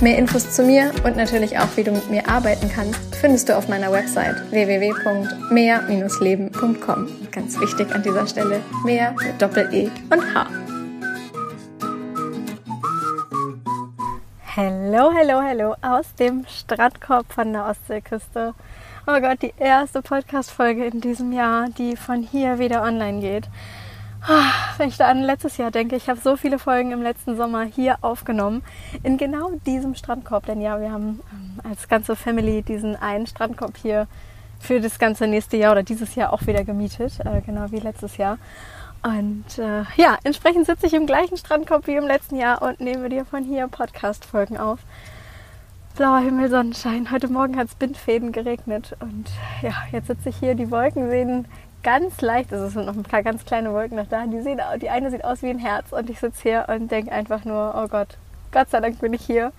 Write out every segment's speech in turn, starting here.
Mehr Infos zu mir und natürlich auch, wie du mit mir arbeiten kannst, findest du auf meiner Website www.mehr-leben.com. Ganz wichtig an dieser Stelle, mehr mit Doppel-E und H. Hallo, hallo, hallo aus dem Strandkorb von der Ostseeküste. Oh Gott, die erste Podcast-Folge in diesem Jahr, die von hier wieder online geht. Wenn ich da an letztes Jahr denke, ich habe so viele Folgen im letzten Sommer hier aufgenommen, in genau diesem Strandkorb. Denn ja, wir haben ähm, als ganze Family diesen einen Strandkorb hier für das ganze nächste Jahr oder dieses Jahr auch wieder gemietet, äh, genau wie letztes Jahr. Und äh, ja, entsprechend sitze ich im gleichen Strandkorb wie im letzten Jahr und nehme dir von hier Podcast-Folgen auf. Blauer Himmel, Sonnenschein. Heute Morgen hat es Bindfäden geregnet und ja, jetzt sitze ich hier. Die Wolken sehen ganz leicht, also es sind noch ein paar ganz kleine Wolken noch da, die, sehen, die eine sieht aus wie ein Herz und ich sitze hier und denke einfach nur, oh Gott, Gott sei Dank bin ich hier.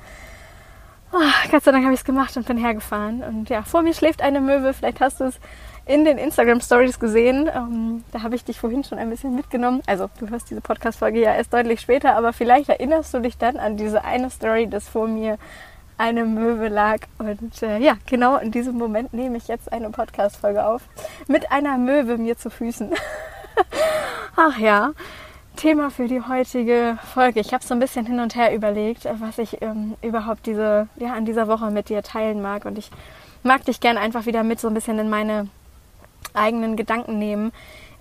Oh, Gott sei Dank habe ich es gemacht und bin hergefahren. Und ja, vor mir schläft eine Möwe, vielleicht hast du es in den Instagram Stories gesehen. Ähm, da habe ich dich vorhin schon ein bisschen mitgenommen. Also du hörst diese Podcast-Folge ja erst deutlich später, aber vielleicht erinnerst du dich dann an diese eine Story, dass vor mir eine Möwe lag. Und äh, ja, genau in diesem Moment nehme ich jetzt eine Podcast-Folge auf. Mit einer Möwe mir zu Füßen. Ach ja. Thema für die heutige Folge. Ich habe so ein bisschen hin und her überlegt, was ich ähm, überhaupt diese, ja, an dieser Woche mit dir teilen mag. Und ich mag dich gerne einfach wieder mit so ein bisschen in meine eigenen Gedanken nehmen,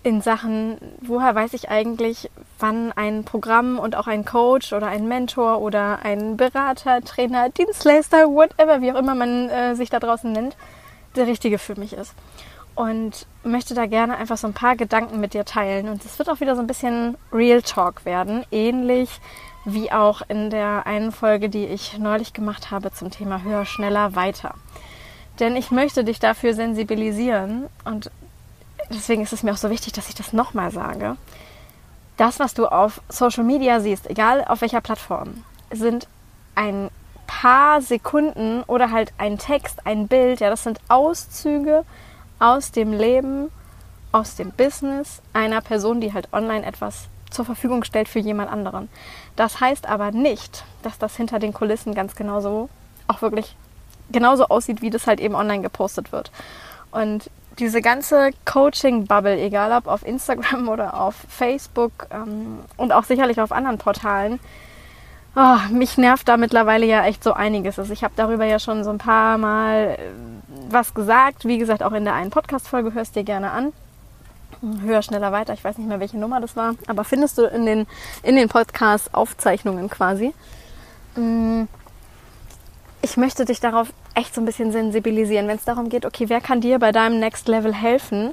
in Sachen, woher weiß ich eigentlich, wann ein Programm und auch ein Coach oder ein Mentor oder ein Berater, Trainer, Dienstleister, whatever, wie auch immer man äh, sich da draußen nennt, der richtige für mich ist. Und möchte da gerne einfach so ein paar Gedanken mit dir teilen. Und es wird auch wieder so ein bisschen Real Talk werden, ähnlich wie auch in der einen Folge, die ich neulich gemacht habe zum Thema höher, schneller, weiter. Denn ich möchte dich dafür sensibilisieren und deswegen ist es mir auch so wichtig, dass ich das nochmal sage. Das, was du auf Social Media siehst, egal auf welcher Plattform, sind ein paar Sekunden oder halt ein Text, ein Bild, ja, das sind Auszüge aus dem Leben, aus dem Business einer Person, die halt online etwas zur Verfügung stellt für jemand anderen. Das heißt aber nicht, dass das hinter den Kulissen ganz genauso auch wirklich genauso aussieht, wie das halt eben online gepostet wird. Und diese ganze Coaching-Bubble, egal ob auf Instagram oder auf Facebook ähm, und auch sicherlich auf anderen Portalen, oh, mich nervt da mittlerweile ja echt so einiges. Also ich habe darüber ja schon so ein paar Mal äh, was gesagt. Wie gesagt, auch in der einen Podcast-Folge hörst dir gerne an. Höher, schneller, weiter. Ich weiß nicht mehr, welche Nummer das war. Aber findest du in den, in den Podcast-Aufzeichnungen quasi. Mm ich möchte dich darauf echt so ein bisschen sensibilisieren, wenn es darum geht, okay, wer kann dir bei deinem Next Level helfen,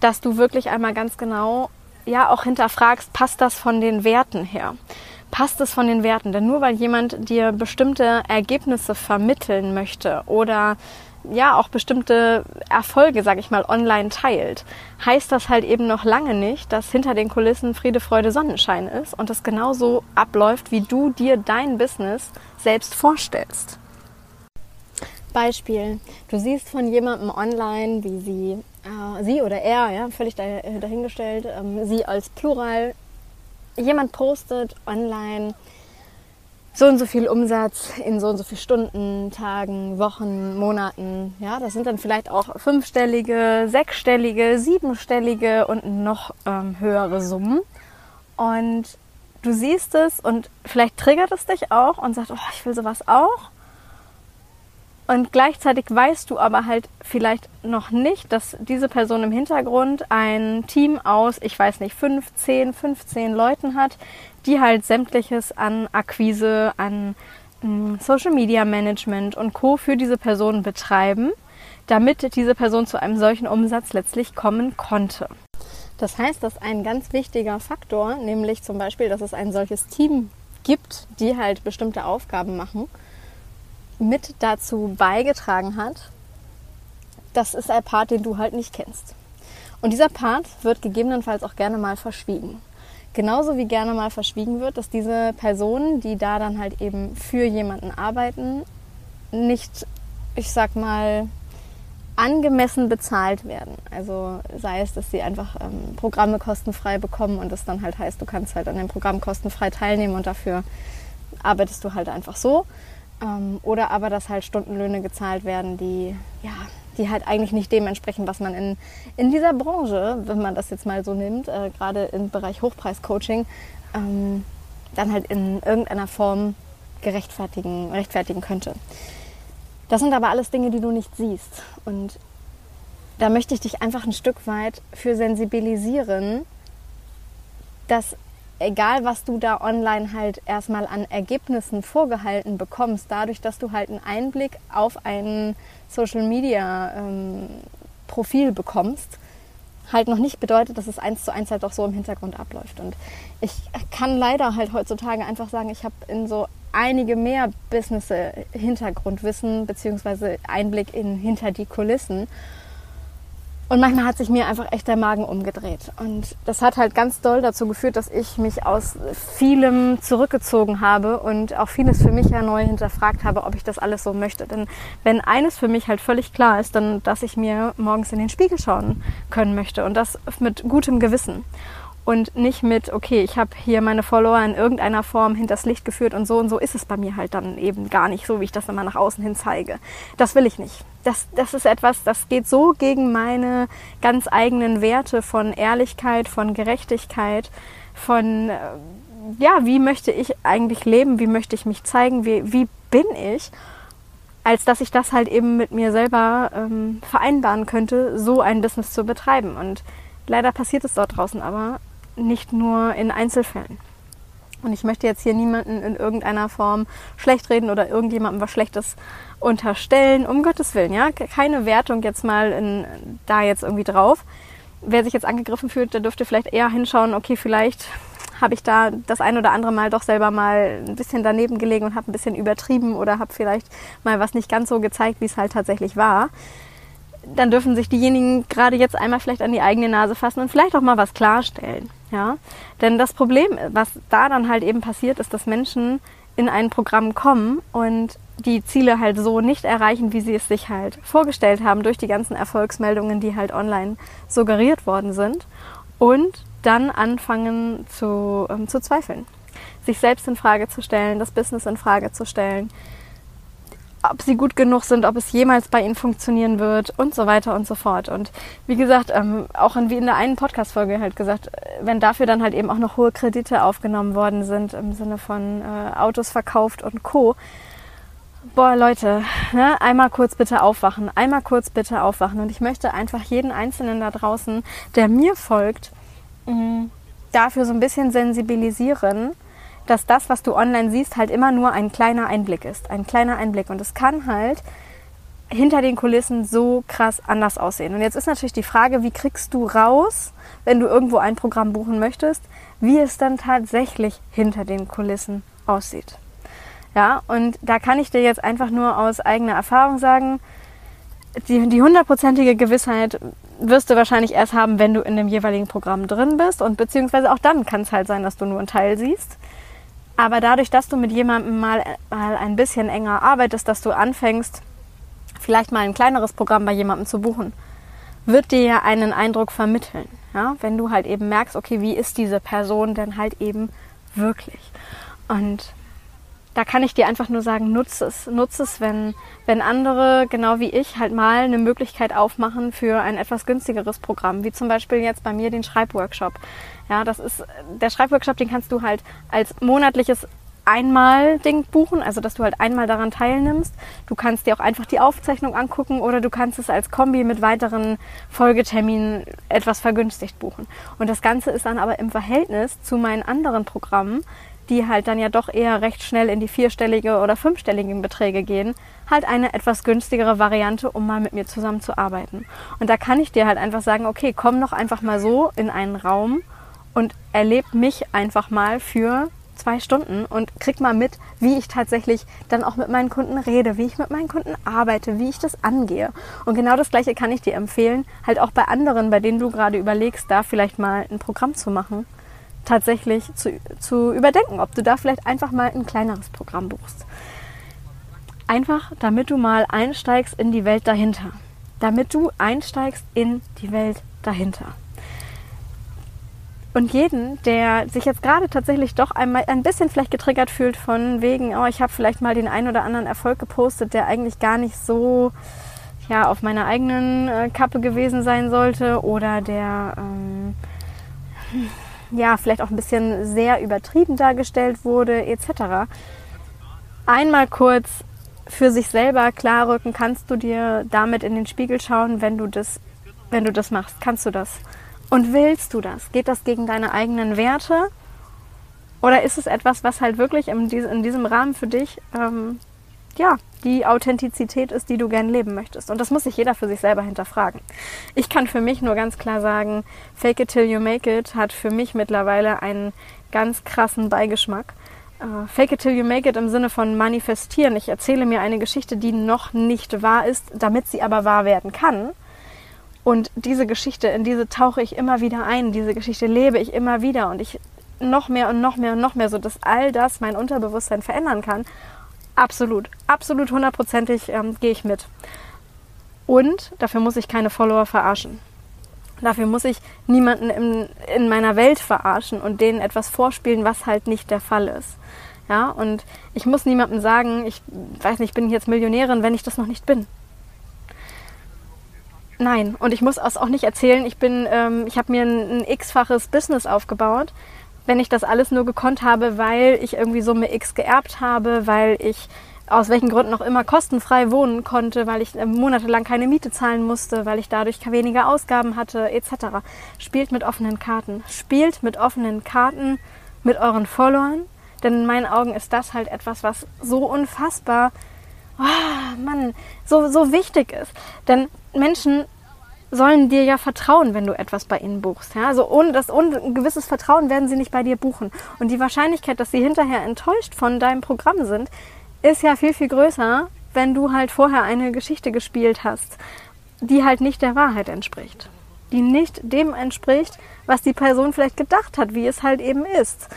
dass du wirklich einmal ganz genau ja auch hinterfragst, passt das von den Werten her? Passt es von den Werten? Denn nur weil jemand dir bestimmte Ergebnisse vermitteln möchte oder ja auch bestimmte Erfolge, sag ich mal, online teilt, heißt das halt eben noch lange nicht, dass hinter den Kulissen Friede, Freude, Sonnenschein ist und es genauso abläuft, wie du dir dein Business selbst vorstellst. Beispiel, du siehst von jemandem online, wie sie, äh, sie oder er, ja, völlig dahingestellt, ähm, sie als Plural, jemand postet online so und so viel Umsatz in so und so viel Stunden, Tagen, Wochen, Monaten. Ja, das sind dann vielleicht auch fünfstellige, sechsstellige, siebenstellige und noch ähm, höhere Summen. Und du siehst es und vielleicht triggert es dich auch und sagt, oh, ich will sowas auch. Und gleichzeitig weißt du aber halt vielleicht noch nicht, dass diese Person im Hintergrund ein Team aus, ich weiß nicht, 15, 15 Leuten hat, die halt sämtliches an Akquise, an hm, Social Media Management und Co. für diese Person betreiben, damit diese Person zu einem solchen Umsatz letztlich kommen konnte. Das heißt, dass ein ganz wichtiger Faktor, nämlich zum Beispiel, dass es ein solches Team gibt, die halt bestimmte Aufgaben machen, mit dazu beigetragen hat, das ist ein Part, den du halt nicht kennst. Und dieser Part wird gegebenenfalls auch gerne mal verschwiegen. Genauso wie gerne mal verschwiegen wird, dass diese Personen, die da dann halt eben für jemanden arbeiten, nicht, ich sag mal, angemessen bezahlt werden. Also sei es, dass sie einfach ähm, Programme kostenfrei bekommen und das dann halt heißt, du kannst halt an dem Programm kostenfrei teilnehmen und dafür arbeitest du halt einfach so. Ähm, oder aber, dass halt Stundenlöhne gezahlt werden, die ja die halt eigentlich nicht dem entsprechen, was man in, in dieser Branche, wenn man das jetzt mal so nimmt, äh, gerade im Bereich Hochpreis-Coaching, ähm, dann halt in irgendeiner Form gerechtfertigen, rechtfertigen könnte. Das sind aber alles Dinge, die du nicht siehst. Und da möchte ich dich einfach ein Stück weit für sensibilisieren, dass egal was du da online halt erstmal an Ergebnissen vorgehalten bekommst, dadurch, dass du halt einen Einblick auf ein Social Media ähm, Profil bekommst, halt noch nicht bedeutet, dass es eins zu eins halt auch so im Hintergrund abläuft. Und ich kann leider halt heutzutage einfach sagen, ich habe in so einige mehr Business Hintergrundwissen beziehungsweise Einblick in hinter die Kulissen und manchmal hat sich mir einfach echt der Magen umgedreht. Und das hat halt ganz doll dazu geführt, dass ich mich aus vielem zurückgezogen habe und auch vieles für mich ja neu hinterfragt habe, ob ich das alles so möchte. Denn wenn eines für mich halt völlig klar ist, dann, dass ich mir morgens in den Spiegel schauen können möchte und das mit gutem Gewissen und nicht mit, okay, ich habe hier meine Follower in irgendeiner Form hinters Licht geführt und so und so ist es bei mir halt dann eben gar nicht so, wie ich das immer nach außen hin zeige. Das will ich nicht. Das, das ist etwas, das geht so gegen meine ganz eigenen Werte von Ehrlichkeit, von Gerechtigkeit, von, äh, ja, wie möchte ich eigentlich leben, wie möchte ich mich zeigen, wie, wie bin ich, als dass ich das halt eben mit mir selber ähm, vereinbaren könnte, so ein Business zu betreiben. Und leider passiert es dort draußen aber nicht nur in Einzelfällen. Und ich möchte jetzt hier niemanden in irgendeiner Form schlecht reden oder irgendjemandem was Schlechtes unterstellen, um Gottes Willen, ja. Keine Wertung jetzt mal in, da jetzt irgendwie drauf. Wer sich jetzt angegriffen fühlt, der dürfte vielleicht eher hinschauen, okay, vielleicht habe ich da das ein oder andere Mal doch selber mal ein bisschen daneben gelegen und habe ein bisschen übertrieben oder habe vielleicht mal was nicht ganz so gezeigt, wie es halt tatsächlich war dann dürfen sich diejenigen gerade jetzt einmal vielleicht an die eigene Nase fassen und vielleicht auch mal was klarstellen. Ja? Denn das Problem, was da dann halt eben passiert, ist, dass Menschen in ein Programm kommen und die Ziele halt so nicht erreichen, wie sie es sich halt vorgestellt haben, durch die ganzen Erfolgsmeldungen, die halt online suggeriert worden sind. Und dann anfangen zu, ähm, zu zweifeln, sich selbst in Frage zu stellen, das Business in Frage zu stellen, ob sie gut genug sind, ob es jemals bei ihnen funktionieren wird und so weiter und so fort. Und wie gesagt, ähm, auch in, wie in der einen Podcast-Folge halt gesagt, wenn dafür dann halt eben auch noch hohe Kredite aufgenommen worden sind, im Sinne von äh, Autos verkauft und Co. Boah, Leute, ne, einmal kurz bitte aufwachen, einmal kurz bitte aufwachen. Und ich möchte einfach jeden Einzelnen da draußen, der mir folgt, mh, dafür so ein bisschen sensibilisieren, dass das, was du online siehst, halt immer nur ein kleiner Einblick ist. Ein kleiner Einblick. Und es kann halt hinter den Kulissen so krass anders aussehen. Und jetzt ist natürlich die Frage, wie kriegst du raus, wenn du irgendwo ein Programm buchen möchtest, wie es dann tatsächlich hinter den Kulissen aussieht. Ja, und da kann ich dir jetzt einfach nur aus eigener Erfahrung sagen, die, die hundertprozentige Gewissheit wirst du wahrscheinlich erst haben, wenn du in dem jeweiligen Programm drin bist und beziehungsweise auch dann kann es halt sein, dass du nur einen Teil siehst. Aber dadurch, dass du mit jemandem mal, mal ein bisschen enger arbeitest, dass du anfängst, vielleicht mal ein kleineres Programm bei jemandem zu buchen, wird dir ja einen Eindruck vermitteln. Ja? Wenn du halt eben merkst, okay, wie ist diese Person denn halt eben wirklich? Und da kann ich dir einfach nur sagen, nutze es. Nutze es, wenn, wenn andere, genau wie ich, halt mal eine Möglichkeit aufmachen für ein etwas günstigeres Programm, wie zum Beispiel jetzt bei mir den Schreibworkshop. Ja, das ist, der Schreibworkshop, den kannst du halt als monatliches Einmal-Ding buchen, also dass du halt einmal daran teilnimmst. Du kannst dir auch einfach die Aufzeichnung angucken oder du kannst es als Kombi mit weiteren Folgeterminen etwas vergünstigt buchen. Und das Ganze ist dann aber im Verhältnis zu meinen anderen Programmen die halt dann ja doch eher recht schnell in die vierstellige oder fünfstelligen Beträge gehen, halt eine etwas günstigere Variante, um mal mit mir zusammen zu arbeiten. Und da kann ich dir halt einfach sagen, okay, komm doch einfach mal so in einen Raum und erleb mich einfach mal für zwei Stunden und krieg mal mit, wie ich tatsächlich dann auch mit meinen Kunden rede, wie ich mit meinen Kunden arbeite, wie ich das angehe. Und genau das Gleiche kann ich dir empfehlen, halt auch bei anderen, bei denen du gerade überlegst, da vielleicht mal ein Programm zu machen, tatsächlich zu, zu überdenken, ob du da vielleicht einfach mal ein kleineres Programm buchst. Einfach, damit du mal einsteigst in die Welt dahinter. Damit du einsteigst in die Welt dahinter. Und jeden, der sich jetzt gerade tatsächlich doch einmal ein bisschen vielleicht getriggert fühlt von wegen, oh, ich habe vielleicht mal den einen oder anderen Erfolg gepostet, der eigentlich gar nicht so ja, auf meiner eigenen äh, Kappe gewesen sein sollte oder der ähm, ja, vielleicht auch ein bisschen sehr übertrieben dargestellt wurde, etc. Einmal kurz für sich selber klarrücken, kannst du dir damit in den Spiegel schauen, wenn du das, wenn du das machst, kannst du das. Und willst du das? Geht das gegen deine eigenen Werte? Oder ist es etwas, was halt wirklich in, diesem Rahmen für dich, ähm, ja, die Authentizität ist, die du gern leben möchtest? Und das muss sich jeder für sich selber hinterfragen. Ich kann für mich nur ganz klar sagen, Fake it till you make it hat für mich mittlerweile einen ganz krassen Beigeschmack. Uh, fake it till you make it im Sinne von manifestieren. Ich erzähle mir eine Geschichte, die noch nicht wahr ist, damit sie aber wahr werden kann. Und diese Geschichte, in diese tauche ich immer wieder ein, diese Geschichte lebe ich immer wieder und ich noch mehr und noch mehr und noch mehr, so dass all das mein Unterbewusstsein verändern kann. Absolut, absolut hundertprozentig ähm, gehe ich mit. Und dafür muss ich keine Follower verarschen. Dafür muss ich niemanden in, in meiner Welt verarschen und denen etwas vorspielen, was halt nicht der Fall ist. Ja, und ich muss niemandem sagen, ich weiß nicht, ich bin jetzt Millionärin, wenn ich das noch nicht bin. Nein, und ich muss es auch nicht erzählen, ich bin, ähm, ich habe mir ein, ein x-faches Business aufgebaut, wenn ich das alles nur gekonnt habe, weil ich irgendwie Summe X geerbt habe, weil ich aus welchen Gründen auch immer kostenfrei wohnen konnte, weil ich äh, monatelang keine Miete zahlen musste, weil ich dadurch weniger Ausgaben hatte, etc. Spielt mit offenen Karten. Spielt mit offenen Karten mit euren Followern, denn in meinen Augen ist das halt etwas, was so unfassbar oh, Mann, so, so wichtig ist. Denn Menschen sollen dir ja vertrauen, wenn du etwas bei ihnen buchst. Ja? Also ohne das ohne ein gewisses Vertrauen werden sie nicht bei dir buchen. Und die Wahrscheinlichkeit, dass sie hinterher enttäuscht von deinem Programm sind, ist ja viel, viel größer, wenn du halt vorher eine Geschichte gespielt hast, die halt nicht der Wahrheit entspricht. Die nicht dem entspricht, was die Person vielleicht gedacht hat, wie es halt eben ist.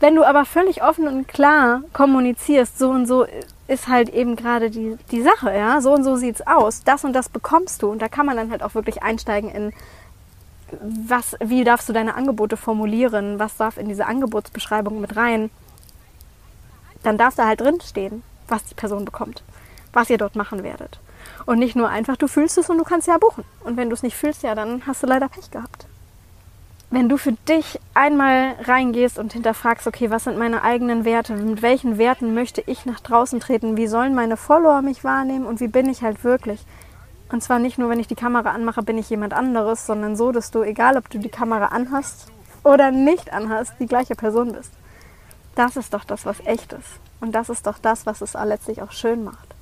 Wenn du aber völlig offen und klar kommunizierst, so und so ist halt eben gerade die, die Sache, ja, so und so sieht's aus, das und das bekommst du. Und da kann man dann halt auch wirklich einsteigen in was, wie darfst du deine Angebote formulieren, was darf in diese Angebotsbeschreibung mit rein, dann darf da halt drin stehen, was die Person bekommt, was ihr dort machen werdet. Und nicht nur einfach, du fühlst es und du kannst ja buchen. Und wenn du es nicht fühlst, ja, dann hast du leider Pech gehabt wenn du für dich einmal reingehst und hinterfragst, okay, was sind meine eigenen Werte, mit welchen Werten möchte ich nach draußen treten, wie sollen meine Follower mich wahrnehmen und wie bin ich halt wirklich. Und zwar nicht nur, wenn ich die Kamera anmache, bin ich jemand anderes, sondern so, dass du, egal ob du die Kamera anhast oder nicht anhast, die gleiche Person bist. Das ist doch das, was echt ist. Und das ist doch das, was es letztlich auch schön macht.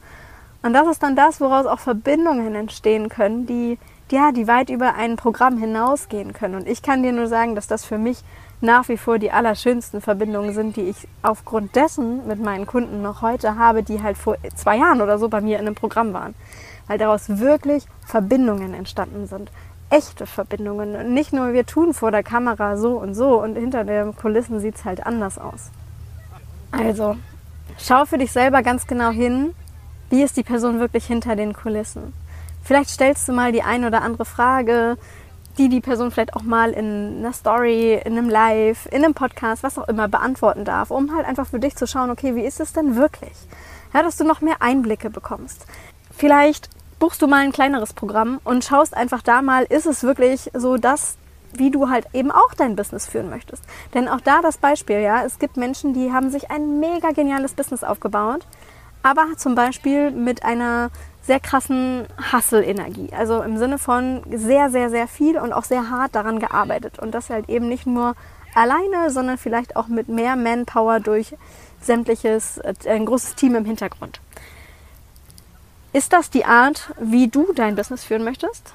Und das ist dann das, woraus auch Verbindungen entstehen können, die ja, die weit über ein Programm hinausgehen können. Und ich kann dir nur sagen, dass das für mich nach wie vor die allerschönsten Verbindungen sind, die ich aufgrund dessen mit meinen Kunden noch heute habe, die halt vor zwei Jahren oder so bei mir in einem Programm waren. Weil daraus wirklich Verbindungen entstanden sind. Echte Verbindungen. Und nicht nur wir tun vor der Kamera so und so und hinter den Kulissen sieht es halt anders aus. Also, schau für dich selber ganz genau hin, wie ist die Person wirklich hinter den Kulissen. Vielleicht stellst du mal die ein oder andere Frage, die die Person vielleicht auch mal in einer Story, in einem Live, in einem Podcast, was auch immer beantworten darf, um halt einfach für dich zu schauen, okay, wie ist es denn wirklich? Ja, dass du noch mehr Einblicke bekommst. Vielleicht buchst du mal ein kleineres Programm und schaust einfach da mal, ist es wirklich so das, wie du halt eben auch dein Business führen möchtest. Denn auch da das Beispiel, ja, es gibt Menschen, die haben sich ein mega geniales Business aufgebaut, aber zum Beispiel mit einer sehr krassen Hustle-Energie. Also im Sinne von sehr, sehr, sehr viel und auch sehr hart daran gearbeitet. Und das halt eben nicht nur alleine, sondern vielleicht auch mit mehr Manpower durch sämtliches, äh, ein großes Team im Hintergrund. Ist das die Art, wie du dein Business führen möchtest?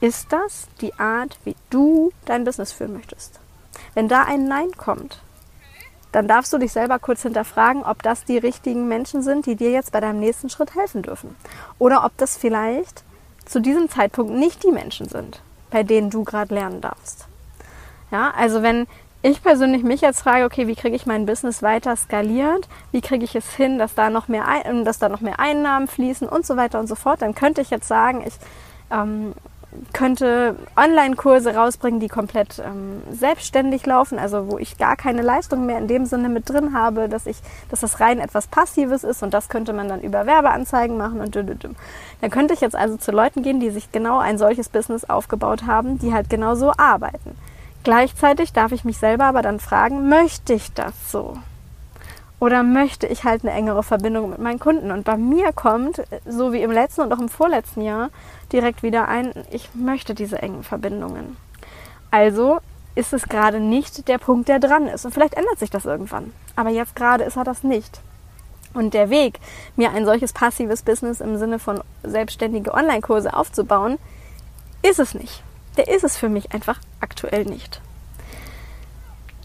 Ist das die Art, wie du dein Business führen möchtest? Wenn da ein Nein kommt, dann darfst du dich selber kurz hinterfragen, ob das die richtigen Menschen sind, die dir jetzt bei deinem nächsten Schritt helfen dürfen. Oder ob das vielleicht zu diesem Zeitpunkt nicht die Menschen sind, bei denen du gerade lernen darfst. Ja, also wenn ich persönlich mich jetzt frage, okay, wie kriege ich mein Business weiter skaliert? Wie kriege ich es hin, dass da noch mehr, dass da noch mehr Einnahmen fließen und so weiter und so fort? Dann könnte ich jetzt sagen, ich ähm, könnte Online-Kurse rausbringen, die komplett ähm, selbstständig laufen, also wo ich gar keine Leistung mehr in dem Sinne mit drin habe, dass ich, dass das rein etwas Passives ist und das könnte man dann über Werbeanzeigen machen und düm. dann könnte ich jetzt also zu Leuten gehen, die sich genau ein solches Business aufgebaut haben, die halt genau so arbeiten. Gleichzeitig darf ich mich selber aber dann fragen, möchte ich das so? Oder möchte ich halt eine engere Verbindung mit meinen Kunden? Und bei mir kommt, so wie im letzten und auch im vorletzten Jahr, direkt wieder ein, ich möchte diese engen Verbindungen. Also ist es gerade nicht der Punkt, der dran ist. Und vielleicht ändert sich das irgendwann. Aber jetzt gerade ist er das nicht. Und der Weg, mir ein solches passives Business im Sinne von selbstständige Online-Kurse aufzubauen, ist es nicht. Der ist es für mich einfach aktuell nicht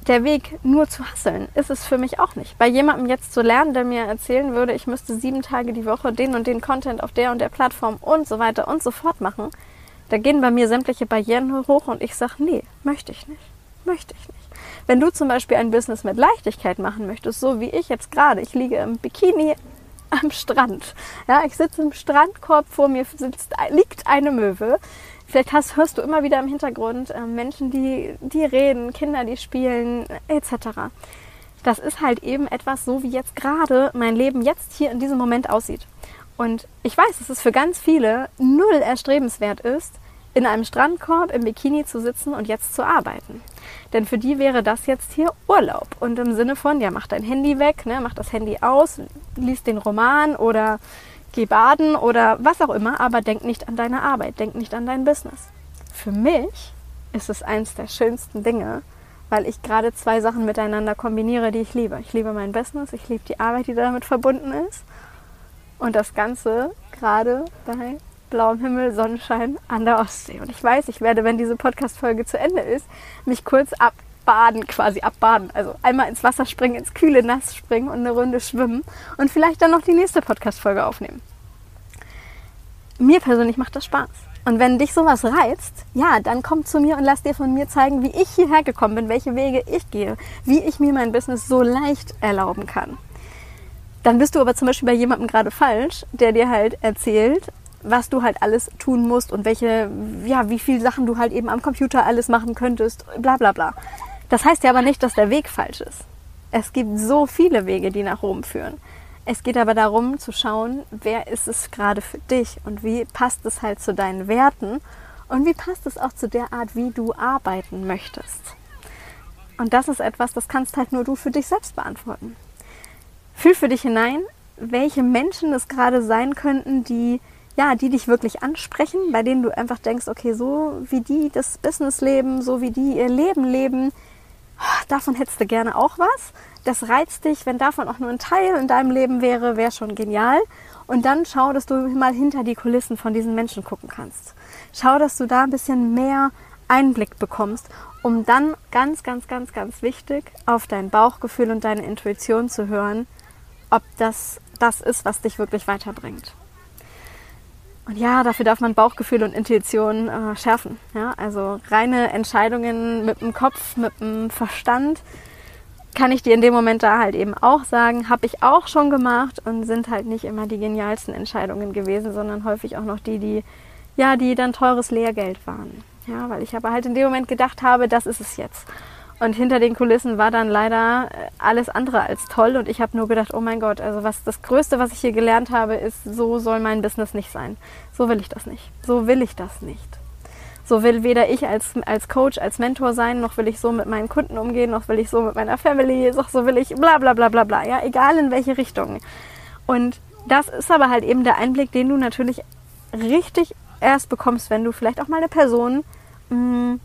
der Weg nur zu hasseln ist es für mich auch nicht. Bei jemandem jetzt zu lernen, der mir erzählen würde, ich müsste sieben Tage die Woche den und den Content auf der und der Plattform und so weiter und so fort machen, da gehen bei mir sämtliche Barrieren hoch und ich sage, nee, möchte ich nicht. Möchte ich nicht. Wenn du zum Beispiel ein Business mit Leichtigkeit machen möchtest, so wie ich jetzt gerade, ich liege im Bikini am Strand. Ja, ich sitze im Strandkorb, vor mir sitzt, liegt eine Möwe. Vielleicht hast, hörst du immer wieder im Hintergrund äh, Menschen, die, die reden, Kinder, die spielen, etc. Das ist halt eben etwas so, wie jetzt gerade mein Leben jetzt hier in diesem Moment aussieht. Und ich weiß, dass es für ganz viele null erstrebenswert ist, in einem Strandkorb im Bikini zu sitzen und jetzt zu arbeiten. Denn für die wäre das jetzt hier Urlaub. Und im Sinne von, ja, mach dein Handy weg, ne, mach das Handy aus, lies den Roman oder geh baden oder was auch immer, aber denk nicht an deine Arbeit, denk nicht an dein Business. Für mich ist es eins der schönsten Dinge, weil ich gerade zwei Sachen miteinander kombiniere, die ich liebe. Ich liebe mein Business, ich liebe die Arbeit, die damit verbunden ist. Und das Ganze gerade bei blauem Himmel, Sonnenschein an der Ostsee. Und ich weiß, ich werde, wenn diese Podcast-Folge zu Ende ist, mich kurz abbaden, quasi abbaden. Also einmal ins Wasser springen, ins kühle Nass springen und eine Runde schwimmen und vielleicht dann noch die nächste Podcast-Folge aufnehmen. Mir persönlich macht das Spaß. Und wenn dich sowas reizt, ja, dann komm zu mir und lass dir von mir zeigen, wie ich hierher gekommen bin, welche Wege ich gehe, wie ich mir mein Business so leicht erlauben kann. Dann bist du aber zum Beispiel bei jemandem gerade falsch, der dir halt erzählt, was du halt alles tun musst und welche, ja, wie viele Sachen du halt eben am Computer alles machen könntest, bla bla bla. Das heißt ja aber nicht, dass der Weg falsch ist. Es gibt so viele Wege, die nach Rom führen. Es geht aber darum zu schauen, wer ist es gerade für dich und wie passt es halt zu deinen Werten und wie passt es auch zu der Art, wie du arbeiten möchtest. Und das ist etwas, das kannst halt nur du für dich selbst beantworten. Fühl für dich hinein, welche Menschen es gerade sein könnten, die ja, die dich wirklich ansprechen, bei denen du einfach denkst, okay, so wie die das Business leben, so wie die ihr Leben leben, davon hättest du gerne auch was. Das reizt dich, wenn davon auch nur ein Teil in deinem Leben wäre, wäre schon genial. Und dann schau, dass du mal hinter die Kulissen von diesen Menschen gucken kannst. Schau, dass du da ein bisschen mehr Einblick bekommst, um dann ganz, ganz, ganz, ganz wichtig auf dein Bauchgefühl und deine Intuition zu hören, ob das das ist, was dich wirklich weiterbringt. Und ja, dafür darf man Bauchgefühl und Intuition äh, schärfen. Ja? Also reine Entscheidungen mit dem Kopf, mit dem Verstand, kann ich dir in dem Moment da halt eben auch sagen, habe ich auch schon gemacht und sind halt nicht immer die genialsten Entscheidungen gewesen, sondern häufig auch noch die, die ja, die dann teures Lehrgeld waren. Ja, weil ich aber halt in dem Moment gedacht habe, das ist es jetzt. Und hinter den Kulissen war dann leider äh, alles andere als toll. Und ich habe nur gedacht, oh mein Gott, also was das Größte, was ich hier gelernt habe, ist, so soll mein Business nicht sein. So will ich das nicht. So will ich das nicht. So will weder ich als, als Coach, als Mentor sein, noch will ich so mit meinen Kunden umgehen, noch will ich so mit meiner Family, noch so will ich bla bla bla bla bla. Ja, egal in welche Richtung. Und das ist aber halt eben der Einblick, den du natürlich richtig erst bekommst, wenn du vielleicht auch mal eine Person mh, mm,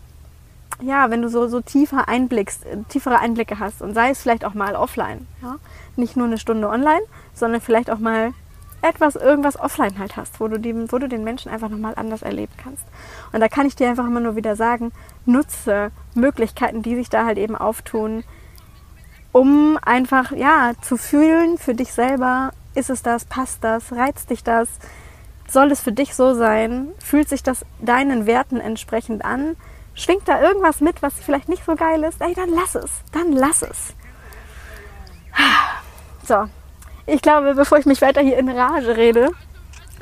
ja, wenn du so, so tiefer einblickst, äh, tiefere Einblicke hast und sei es vielleicht auch mal offline, ja, nicht nur eine Stunde online, sondern vielleicht auch mal etwas, irgendwas offline halt hast, wo du, die, wo du den Menschen einfach nochmal anders erleben kannst. Und da kann ich dir einfach immer nur wieder sagen, nutze Möglichkeiten, die sich da halt eben auftun, um einfach ja zu fühlen für dich selber, ist es das, passt das, reizt dich das, soll es für dich so sein, fühlt sich das deinen Werten entsprechend an, schwingt da irgendwas mit, was vielleicht nicht so geil ist, ey, dann lass es, dann lass es. So, ich glaube, bevor ich mich weiter hier in Rage rede,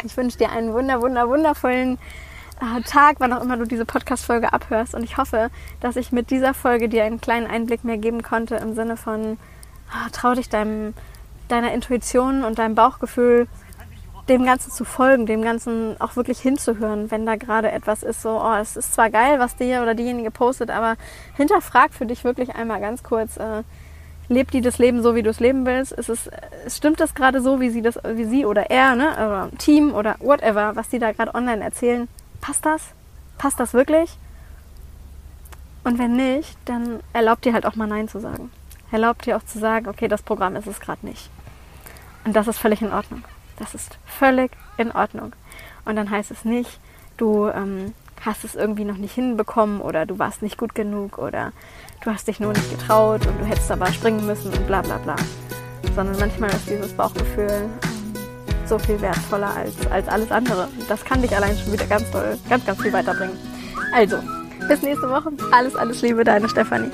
ich wünsche dir einen wunder, wunder, wundervollen äh, Tag, wann auch immer du diese Podcast-Folge abhörst. Und ich hoffe, dass ich mit dieser Folge dir einen kleinen Einblick mehr geben konnte im Sinne von, oh, trau dich deinem, deiner Intuition und deinem Bauchgefühl, dem Ganzen zu folgen, dem Ganzen auch wirklich hinzuhören, wenn da gerade etwas ist, so, oh, es ist zwar geil, was der oder diejenige postet, aber hinterfrag für dich wirklich einmal ganz kurz, äh, lebt die das Leben so, wie du es leben willst? Ist es, stimmt das gerade so, wie sie das, wie sie oder er, ne, oder Team oder whatever, was die da gerade online erzählen? Passt das? Passt das wirklich? Und wenn nicht, dann erlaubt dir halt auch mal Nein zu sagen. Erlaubt dir auch zu sagen, okay, das Programm ist es gerade nicht. Und das ist völlig in Ordnung. Das ist völlig in Ordnung. Und dann heißt es nicht, du ähm, hast es irgendwie noch nicht hinbekommen oder du warst nicht gut genug oder du hast dich nur nicht getraut und du hättest aber springen müssen und bla bla bla. Sondern manchmal ist dieses Bauchgefühl ähm, so viel wertvoller als, als alles andere. Das kann dich allein schon wieder ganz toll, ganz, ganz viel weiterbringen. Also, bis nächste Woche. Alles, alles Liebe, deine Stefanie.